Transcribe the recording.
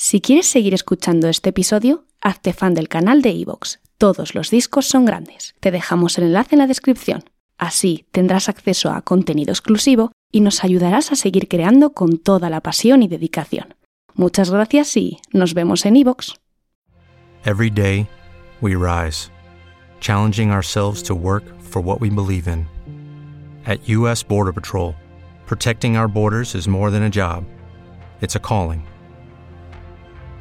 Si quieres seguir escuchando este episodio, hazte fan del canal de iVoox. Todos los discos son grandes. Te dejamos el enlace en la descripción. Así tendrás acceso a contenido exclusivo y nos ayudarás a seguir creando con toda la pasión y dedicación. Muchas gracias y nos vemos en iVoox. Every day, we rise, challenging ourselves to work for what we believe in. At U.S. Border Patrol, protecting our borders is more than a job, it's a calling.